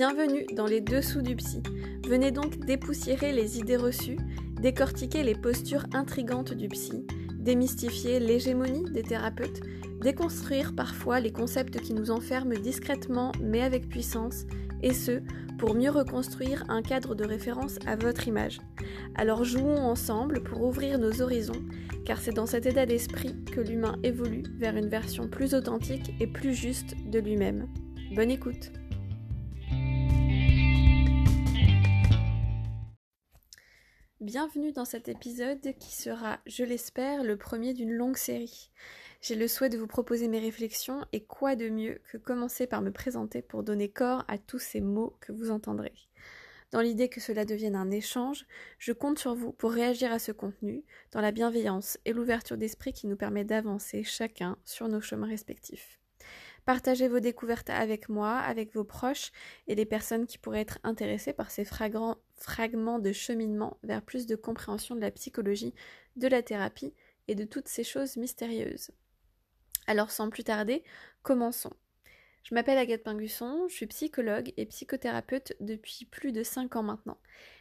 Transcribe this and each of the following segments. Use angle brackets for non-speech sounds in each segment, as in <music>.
Bienvenue dans les dessous du psy. Venez donc dépoussiérer les idées reçues, décortiquer les postures intrigantes du psy, démystifier l'hégémonie des thérapeutes, déconstruire parfois les concepts qui nous enferment discrètement mais avec puissance, et ce, pour mieux reconstruire un cadre de référence à votre image. Alors jouons ensemble pour ouvrir nos horizons, car c'est dans cet état d'esprit que l'humain évolue vers une version plus authentique et plus juste de lui-même. Bonne écoute Bienvenue dans cet épisode qui sera, je l'espère, le premier d'une longue série. J'ai le souhait de vous proposer mes réflexions et quoi de mieux que commencer par me présenter pour donner corps à tous ces mots que vous entendrez. Dans l'idée que cela devienne un échange, je compte sur vous pour réagir à ce contenu dans la bienveillance et l'ouverture d'esprit qui nous permet d'avancer chacun sur nos chemins respectifs. Partagez vos découvertes avec moi, avec vos proches et les personnes qui pourraient être intéressées par ces fragments de cheminement vers plus de compréhension de la psychologie, de la thérapie et de toutes ces choses mystérieuses. Alors sans plus tarder, commençons. Je m'appelle Agathe Pingusson, je suis psychologue et psychothérapeute depuis plus de 5 ans maintenant.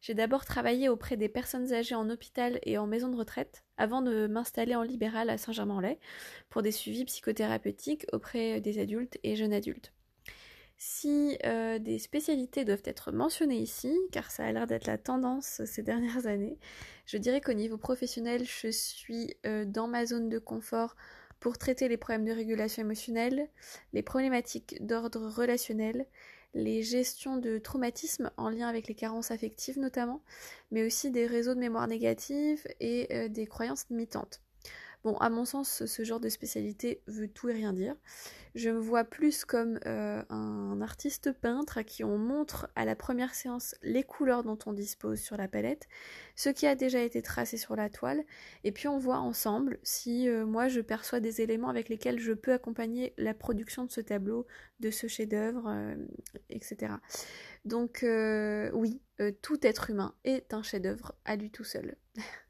J'ai d'abord travaillé auprès des personnes âgées en hôpital et en maison de retraite avant de m'installer en libéral à Saint-Germain-en-Laye pour des suivis psychothérapeutiques auprès des adultes et jeunes adultes. Si euh, des spécialités doivent être mentionnées ici, car ça a l'air d'être la tendance ces dernières années, je dirais qu'au niveau professionnel, je suis euh, dans ma zone de confort pour traiter les problèmes de régulation émotionnelle, les problématiques d'ordre relationnel, les gestions de traumatismes en lien avec les carences affectives notamment, mais aussi des réseaux de mémoire négative et euh, des croyances limitantes. Bon, à mon sens, ce genre de spécialité veut tout et rien dire. Je me vois plus comme euh, un artiste peintre à qui on montre à la première séance les couleurs dont on dispose sur la palette, ce qui a déjà été tracé sur la toile, et puis on voit ensemble si euh, moi je perçois des éléments avec lesquels je peux accompagner la production de ce tableau, de ce chef-d'œuvre, euh, etc. Donc oui, tout être humain est un chef-d'œuvre à lui tout seul. <laughs>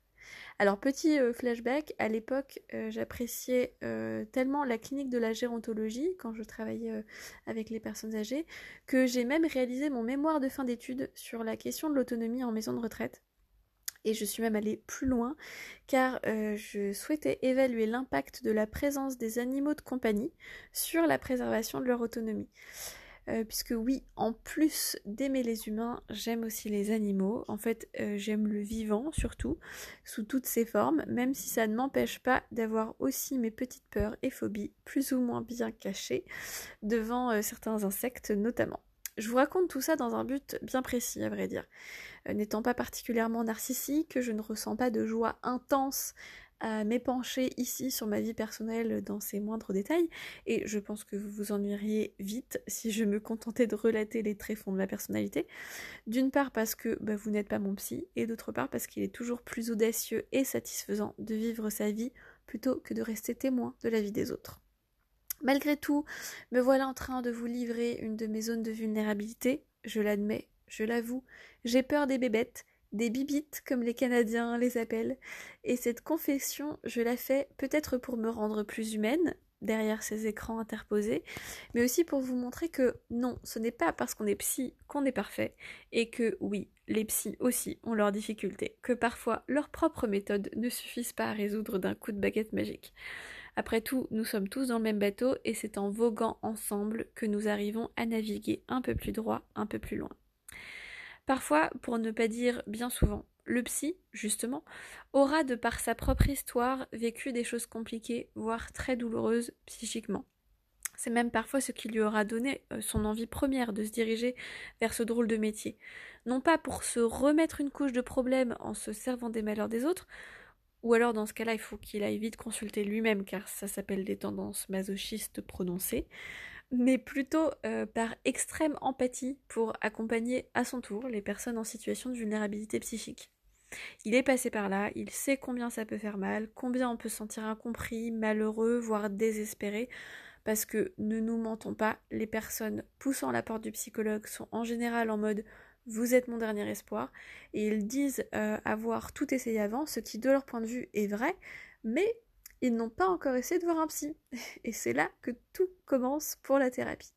Alors petit euh, flashback, à l'époque euh, j'appréciais euh, tellement la clinique de la gérontologie quand je travaillais avec les personnes âgées que j'ai même réalisé mon mémoire de fin d'études sur la question de l'autonomie en maison de retraite. Et je suis même allée plus loin car je souhaitais évaluer l'impact de la présence des animaux de compagnie sur la préservation de leur autonomie. Euh, puisque oui, en plus d'aimer les humains, j'aime aussi les animaux. En fait, euh, j'aime le vivant surtout, sous toutes ses formes, même si ça ne m'empêche pas d'avoir aussi mes petites peurs et phobies plus ou moins bien cachées devant euh, certains insectes notamment. Je vous raconte tout ça dans un but bien précis, à vrai dire. N'étant pas particulièrement narcissique, je ne ressens pas de joie intense m'épancher ici sur ma vie personnelle dans ses moindres détails, et je pense que vous vous ennuieriez vite si je me contentais de relater les tréfonds de ma personnalité. D'une part parce que bah, vous n'êtes pas mon psy, et d'autre part parce qu'il est toujours plus audacieux et satisfaisant de vivre sa vie plutôt que de rester témoin de la vie des autres. Malgré tout, me voilà en train de vous livrer une de mes zones de vulnérabilité, je l'admets, je l'avoue, j'ai peur des bébêtes, des bibites comme les Canadiens les appellent, et cette confession, je la fais peut-être pour me rendre plus humaine derrière ces écrans interposés, mais aussi pour vous montrer que non, ce n'est pas parce qu'on est psy qu'on est parfait, et que oui, les psys aussi ont leurs difficultés, que parfois leurs propres méthodes ne suffisent pas à résoudre d'un coup de baguette magique. Après tout, nous sommes tous dans le même bateau, et c'est en voguant ensemble que nous arrivons à naviguer un peu plus droit, un peu plus loin. Parfois, pour ne pas dire bien souvent, le psy, justement, aura de par sa propre histoire vécu des choses compliquées, voire très douloureuses psychiquement. C'est même parfois ce qui lui aura donné euh, son envie première de se diriger vers ce drôle de métier. Non pas pour se remettre une couche de problèmes en se servant des malheurs des autres, ou alors dans ce cas-là, il faut qu'il aille vite consulter lui-même car ça s'appelle des tendances masochistes prononcées, mais plutôt euh, par extrême empathie pour accompagner à son tour les personnes en situation de vulnérabilité psychique. Il est passé par là, il sait combien ça peut faire mal, combien on peut se sentir incompris, malheureux, voire désespéré, parce que ne nous mentons pas, les personnes poussant la porte du psychologue sont en général en mode vous êtes mon dernier espoir, et ils disent euh, avoir tout essayé avant, ce qui de leur point de vue est vrai, mais ils n'ont pas encore essayé de voir un psy. <laughs> Et c'est là que tout commence pour la thérapie.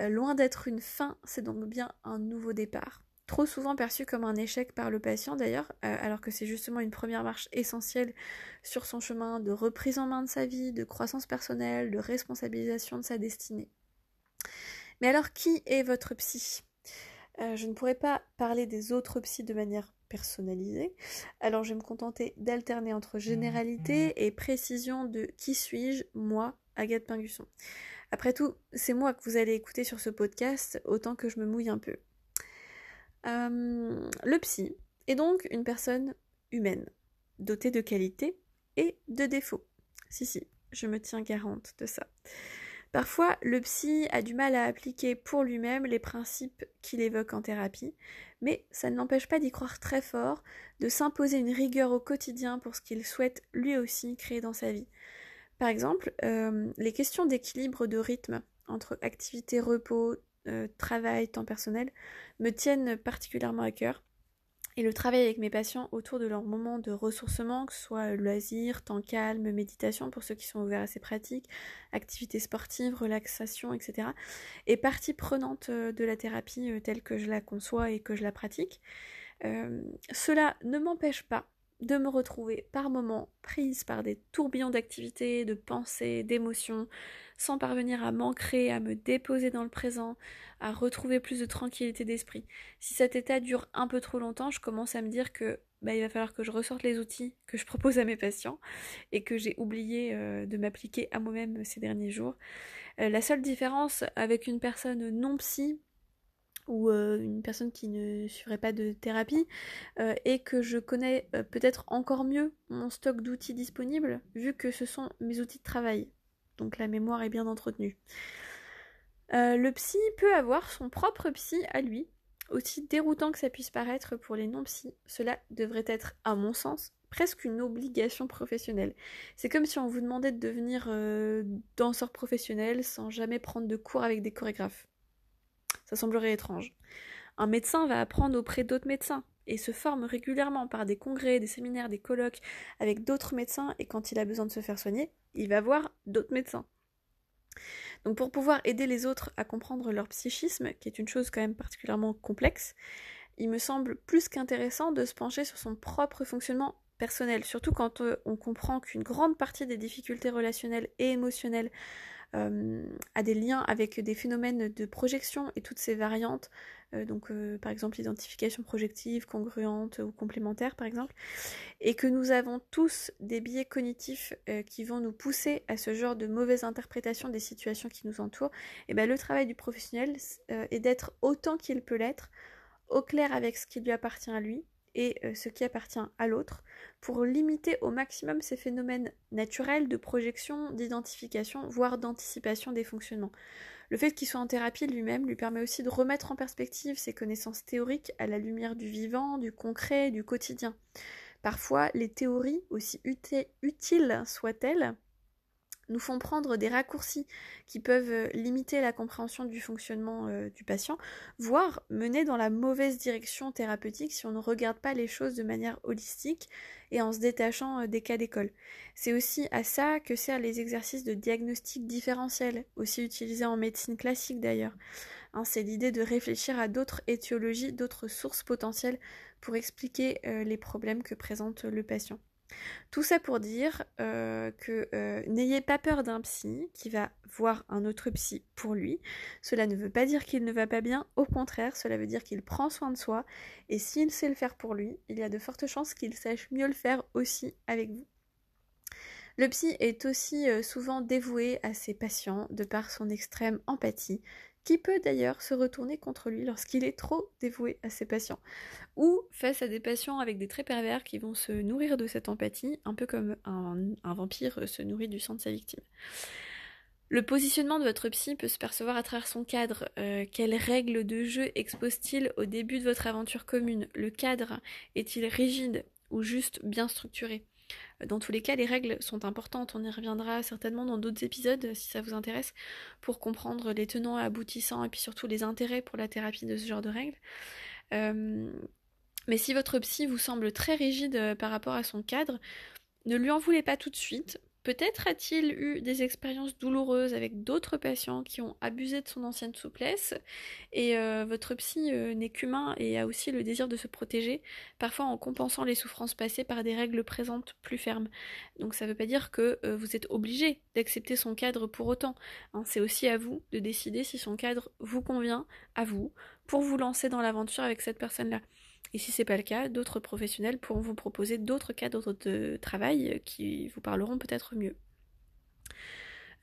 Euh, loin d'être une fin, c'est donc bien un nouveau départ. Trop souvent perçu comme un échec par le patient d'ailleurs, euh, alors que c'est justement une première marche essentielle sur son chemin de reprise en main de sa vie, de croissance personnelle, de responsabilisation de sa destinée. Mais alors qui est votre psy? Euh, Je ne pourrais pas parler des autres psys de manière personnalisée, alors je vais me contenter d'alterner entre généralité et précision de qui suis-je, moi, Agathe Pingusson. Après tout, c'est moi que vous allez écouter sur ce podcast, autant que je me mouille un peu. Euh, le psy est donc une personne humaine, dotée de qualités et de défauts. Si, si, je me tiens garante de ça. Parfois, le psy a du mal à appliquer pour lui-même les principes qu'il évoque en thérapie, mais ça ne l'empêche pas d'y croire très fort, de s'imposer une rigueur au quotidien pour ce qu'il souhaite lui aussi créer dans sa vie. Par exemple, euh, les questions d'équilibre de rythme entre activité, repos, euh, travail, temps personnel me tiennent particulièrement à cœur. Et le travail avec mes patients autour de leur moment de ressourcement, que ce soit loisirs, temps calme, méditation pour ceux qui sont ouverts à ces pratiques, activités sportives, relaxation, etc., est partie prenante euh, de la thérapie telle que je la conçois et que je la pratique. cela ne m'empêche pas de me retrouver par moments prise par des tourbillons d'activités, de pensées, d'émotions, sans parvenir à m'ancrer, à me déposer dans le présent, à retrouver plus de tranquillité d'esprit. Si cet état dure un peu trop longtemps, je commence à me dire que bah, il va falloir que je ressorte les outils que je propose à mes patients et que j'ai oublié euh, de m'appliquer à moi-même ces derniers jours. Euh, la seule différence avec une personne non psy, ou euh, une personne qui ne suivrait pas de thérapie euh, et que je connais euh, peut-être encore mieux mon stock d'outils disponibles vu que ce sont mes outils de travail. Donc la mémoire est bien entretenue. le psy peut avoir son propre psy à lui. Aussi déroutant que ça puisse paraître pour les non-psy, cela devrait être, à mon sens, presque une obligation professionnelle. C'est comme si on vous demandait de devenir danseur professionnel sans jamais prendre de cours avec des chorégraphes. Ça semblerait étrange. Un médecin va apprendre auprès d'autres médecins et se forme régulièrement par des congrès, des séminaires, des colloques avec d'autres médecins et quand il a besoin de se faire soigner, il va voir d'autres médecins. Donc pour pouvoir aider les autres à comprendre leur psychisme, qui est une chose quand même particulièrement complexe, il me semble plus qu'intéressant de se pencher sur son propre fonctionnement personnel, surtout quand euh, on comprend qu'une grande partie des difficultés relationnelles et émotionnelles euh, a des liens avec des phénomènes de projection et toutes ces variantes, euh, donc euh, par exemple identification projective, congruente ou complémentaire par exemple, et que nous avons tous des biais cognitifs qui vont nous pousser à ce genre de mauvaise interprétation des situations qui nous entourent, et bien le travail du professionnel est d'être autant qu'il peut l'être, au clair avec ce qui lui appartient à lui, et euh, ce qui appartient à l'autre, pour limiter au maximum ces phénomènes naturels de projection, d'identification, voire d'anticipation des fonctionnements. Le fait qu'il soit en thérapie lui-même lui permet aussi de remettre en perspective ses connaissances théoriques à la lumière du vivant, du concret, du quotidien. Parfois, les théories, aussi utiles soient-elles, nous font prendre des raccourcis qui peuvent euh, limiter la compréhension du fonctionnement euh, du patient, voire mener dans la mauvaise direction thérapeutique si on ne regarde pas les choses de manière holistique et en se détachant euh, des cas d'école. C'est aussi à ça que servent les exercices de diagnostic différentiel, aussi utilisés en médecine classique d'ailleurs. Hein, c'est l'idée de réfléchir à d'autres étiologies, d'autres sources potentielles pour expliquer les problèmes que présente le patient. Tout ça pour dire euh, que euh, n'ayez pas peur d'un psy qui va voir un autre psy pour lui. Cela ne veut pas dire qu'il ne va pas bien, au contraire, cela veut dire qu'il prend soin de soi et s'il sait le faire pour lui, il y a de fortes chances qu'il sache mieux le faire aussi avec vous. Le psy est aussi euh, souvent dévoué à ses patients de par son extrême empathie, qui peut d'ailleurs se retourner contre lui lorsqu'il est trop dévoué à ses patients, ou face à des patients avec des traits pervers qui vont se nourrir de cette empathie, un peu comme un, vampire se nourrit du sang de sa victime. Le positionnement de votre psy peut se percevoir à travers son cadre. Euh, quelles règles de jeu expose-t-il au début de votre aventure commune? Le cadre est-il rigide ou juste bien structuré? Dans tous les cas, les règles sont importantes. On y reviendra certainement dans d'autres épisodes si ça vous intéresse pour comprendre les tenants et aboutissants et puis surtout les intérêts pour la thérapie de ce genre de règles. Euh, mais si votre psy vous semble très rigide euh, par rapport à son cadre, ne lui en voulez pas tout de suite. Peut-être a-t-il eu des expériences douloureuses avec d'autres patients qui ont abusé de son ancienne souplesse et euh, votre psy euh, n'est qu'humain et a aussi le désir de se protéger, parfois en compensant les souffrances passées par des règles présentes plus fermes. Donc ça ne veut pas dire que euh, vous êtes obligé d'accepter son cadre pour autant. Hein. C'est aussi à vous de décider si son cadre vous convient à vous pour vous lancer dans l'aventure avec cette personne-là. Et si c'est pas le cas, d'autres professionnels pourront vous proposer d'autres cadres de travail qui vous parleront peut-être mieux.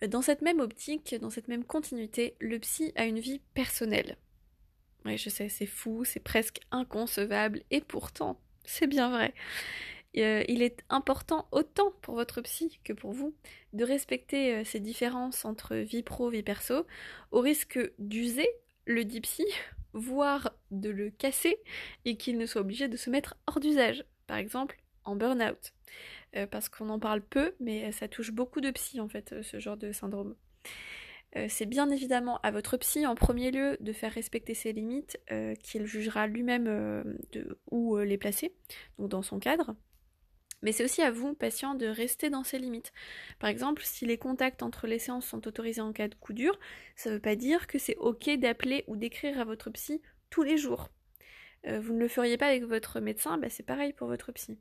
Dans cette même optique, dans cette même continuité, le psy a une vie personnelle. Oui, je sais, c'est fou, c'est presque inconcevable, et pourtant, c'est bien vrai. Euh, il est important autant pour votre psy que pour vous de respecter euh, ces différences entre vie pro, vie perso, au risque d'user le dit psy voire de le casser, et qu'il ne soit obligé de se mettre hors d'usage, par exemple en burn-out. Euh, parce qu'on en parle peu, mais ça touche beaucoup de psy en fait, euh, ce genre de syndrome. Euh, c'est bien évidemment à votre psy en premier lieu de faire respecter ses limites qu'il jugera lui-même de où les placer, donc dans son cadre. Mais c'est aussi à vous, patient, de rester dans ces limites. Par exemple, si les contacts entre les séances sont autorisés en cas de coup dur, ça ne veut pas dire que c'est ok d'appeler ou d'écrire à votre psy tous les jours. Euh, vous ne le feriez pas avec votre médecin, bah c'est pareil pour votre psy.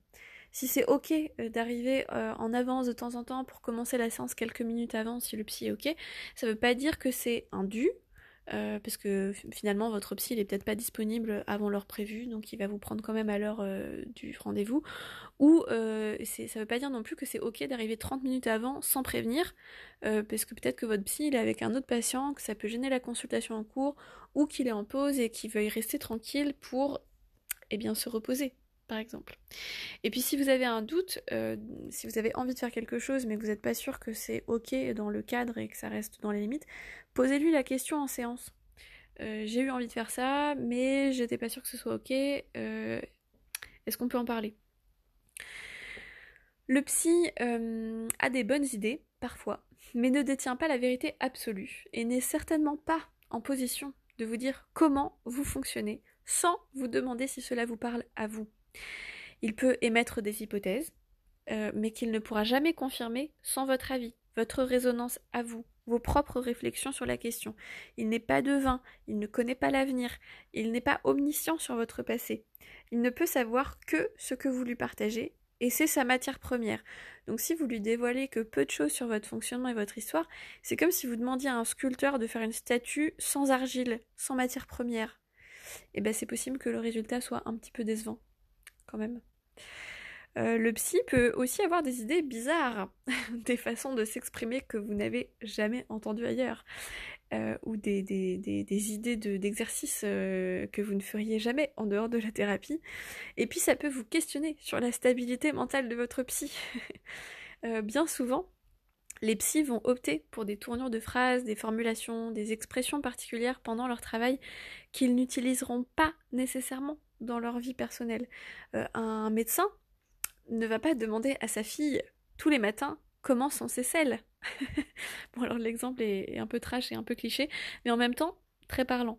Si c'est ok euh, d'arriver euh, en avance de temps en temps pour commencer la séance quelques minutes avant si le psy est ok, ça ne veut pas dire que c'est un dû, euh, parce que finalement votre psy n'est peut-être pas disponible avant l'heure prévue, donc il va vous prendre quand même à l'heure euh, du rendez-vous. Ou euh, ça veut pas dire non plus que c'est ok d'arriver 30 minutes avant sans prévenir, parce que peut-être que votre psy est avec un autre patient, que ça peut gêner la consultation en cours, ou qu'il est en pause et qu'il veuille rester tranquille pour eh bien, se reposer par exemple. Et puis si vous avez un doute, euh, si vous avez envie de faire quelque chose mais que vous n'êtes pas sûr que c'est ok dans le cadre et que ça reste dans les limites, posez-lui la question en séance. Euh, j'ai eu envie de faire ça, mais j'étais pas sûr que ce soit ok. Euh, est-ce qu'on peut en parler? Le psy a des bonnes idées, parfois, mais ne détient pas la vérité absolue et n'est certainement pas en position de vous dire comment vous fonctionnez sans vous demander si cela vous parle à vous. Il peut émettre des hypothèses, euh, mais qu'il ne pourra jamais confirmer sans votre avis, votre résonance à vous, vos propres réflexions sur la question. Il n'est pas devin, il ne connaît pas l'avenir, il n'est pas omniscient sur votre passé. Il ne peut savoir que ce que vous lui partagez, et c'est sa matière première. Donc si vous lui dévoilez que peu de choses sur votre fonctionnement et votre histoire, c'est comme si vous demandiez à un sculpteur de faire une statue sans argile, sans matière première. Et eh bien c'est possible que le résultat soit un petit peu décevant quand même. Euh, le psy peut aussi avoir des idées bizarres, <laughs> des façons de s'exprimer que vous n'avez jamais entendues ailleurs, euh, ou des, idées d'exercices euh, que vous ne feriez jamais en dehors de la thérapie. Et puis ça peut vous questionner sur la stabilité mentale de votre psy. <laughs> bien souvent, les psys vont opter pour des tournures de phrases, des formulations, des expressions particulières pendant leur travail qu'ils n'utiliseront pas nécessairement dans leur vie personnelle. Euh, un médecin ne va pas demander à sa fille tous les matins comment sont ses selles. <laughs> bon alors l'exemple est, un peu trash et un peu cliché, mais en même temps très parlant.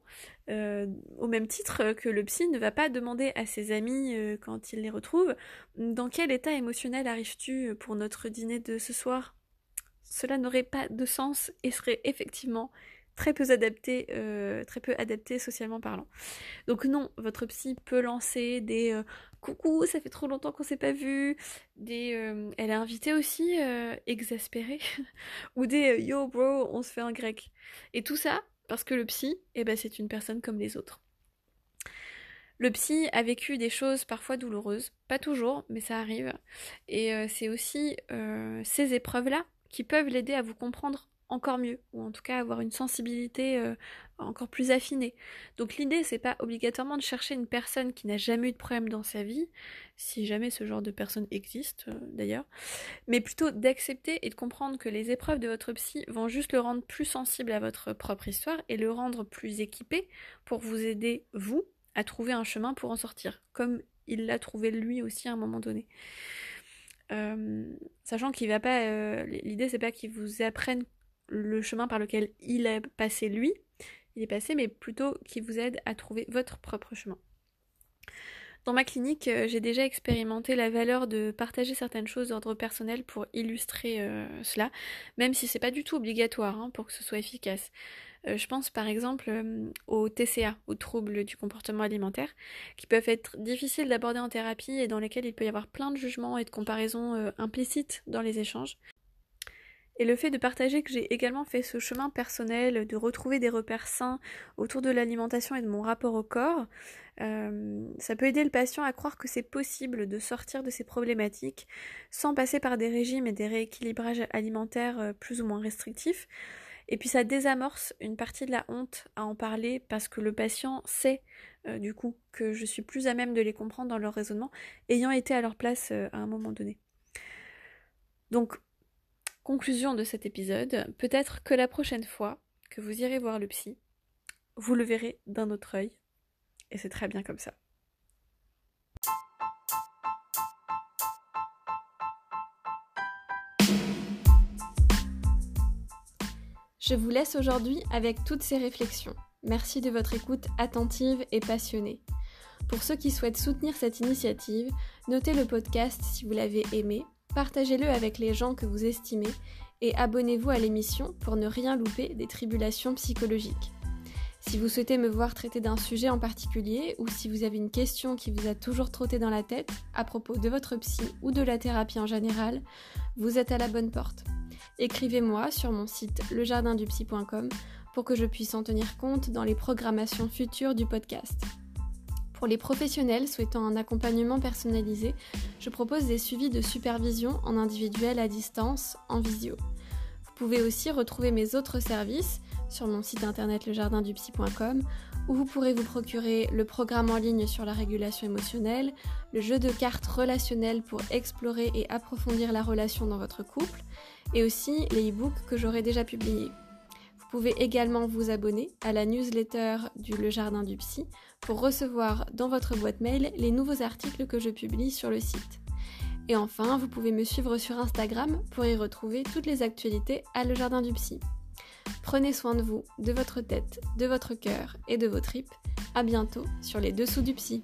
Euh, au même titre que le psy ne va pas demander à ses amis euh, quand il les retrouve dans quel état émotionnel arrives-tu pour notre dîner de ce soir? Cela n'aurait pas de sens et serait effectivement très peu adapté, euh, très peu adapté socialement parlant. Donc non, votre psy peut lancer des euh, coucou, ça fait trop longtemps qu'on s'est pas vu, des euh, elle est invitée aussi exaspérée <laughs> ou des yo bro, on se fait un grec. Et tout ça parce que le psy, eh ben c'est une personne comme les autres. Le psy a vécu des choses parfois douloureuses, pas toujours, mais ça arrive. Et c'est aussi ces épreuves-là qui peuvent l'aider à vous comprendre encore mieux, ou en tout cas avoir une sensibilité euh, encore plus affinée. Donc l'idée, c'est pas obligatoirement de chercher une personne qui n'a jamais eu de problème dans sa vie, si jamais ce genre de personne existe euh, d'ailleurs, mais plutôt d'accepter et de comprendre que les épreuves de votre psy vont juste le rendre plus sensible à votre propre histoire et le rendre plus équipé pour vous aider, vous, à trouver un chemin pour en sortir, comme il l'a trouvé lui aussi à un moment donné. Euh, sachant qu'il va pas, l'idée c'est pas qu'il vous apprenne le chemin par lequel il est passé lui, il est passé, mais plutôt qui vous aide à trouver votre propre chemin. Dans ma clinique, euh, j'ai déjà expérimenté la valeur de partager certaines choses d'ordre personnel pour illustrer euh, cela, même si c'est pas du tout obligatoire hein, pour que ce soit efficace. Euh, je pense par exemple aux TCA, aux troubles du comportement alimentaire, qui peuvent être difficiles d'aborder en thérapie et dans lesquels il peut y avoir plein de jugements et de comparaisons implicites dans les échanges. Et le fait de partager que j'ai également fait ce chemin personnel, de retrouver des repères sains autour de l'alimentation et de mon rapport au corps, euh, ça peut aider le patient à croire que c'est possible de sortir de ces problématiques sans passer par des régimes et des rééquilibrages alimentaires euh, plus ou moins restrictifs. Et puis ça désamorce une partie de la honte à en parler parce que le patient sait euh, du coup que je suis plus à même de les comprendre dans leur raisonnement ayant été à leur place à un moment donné. Donc Conclusion de cet épisode, peut-être que la prochaine fois que vous irez voir le psy, vous le verrez d'un autre œil. Et c'est très bien comme ça. Je vous laisse aujourd'hui avec toutes ces réflexions. Merci de votre écoute attentive et passionnée. Pour ceux qui souhaitent soutenir cette initiative, notez le podcast si vous l'avez aimé Partagez-le avec les gens que vous estimez et abonnez-vous à l'émission pour ne rien louper des tribulations psychologiques. Si vous souhaitez me voir traiter d'un sujet en particulier ou si vous avez une question qui vous a toujours trotté dans la tête à propos de votre psy ou de la thérapie en général, vous êtes à la bonne porte. Écrivez-moi sur mon site lejardindupsy.com pour que je puisse en tenir compte dans les programmations futures du podcast. Pour les professionnels souhaitant un accompagnement personnalisé, je propose des suivis de supervision en individuel à distance, en visio. Vous pouvez aussi retrouver mes autres services sur mon site internet lejardindupsy.com où vous pourrez vous procurer le programme en ligne sur la régulation émotionnelle, le jeu de cartes relationnelles pour explorer et approfondir la relation dans votre couple, et aussi les e-books que j'aurai déjà publiés. Vous pouvez également vous abonner à la newsletter du Le Jardin du Psy pour recevoir dans votre boîte mail les nouveaux articles que je publie sur le site. Et enfin, vous pouvez me suivre sur Instagram pour y retrouver toutes les actualités à Le Jardin du Psy. Prenez soin de vous, de votre tête, de votre cœur et de vos tripes. À bientôt sur les dessous du psy.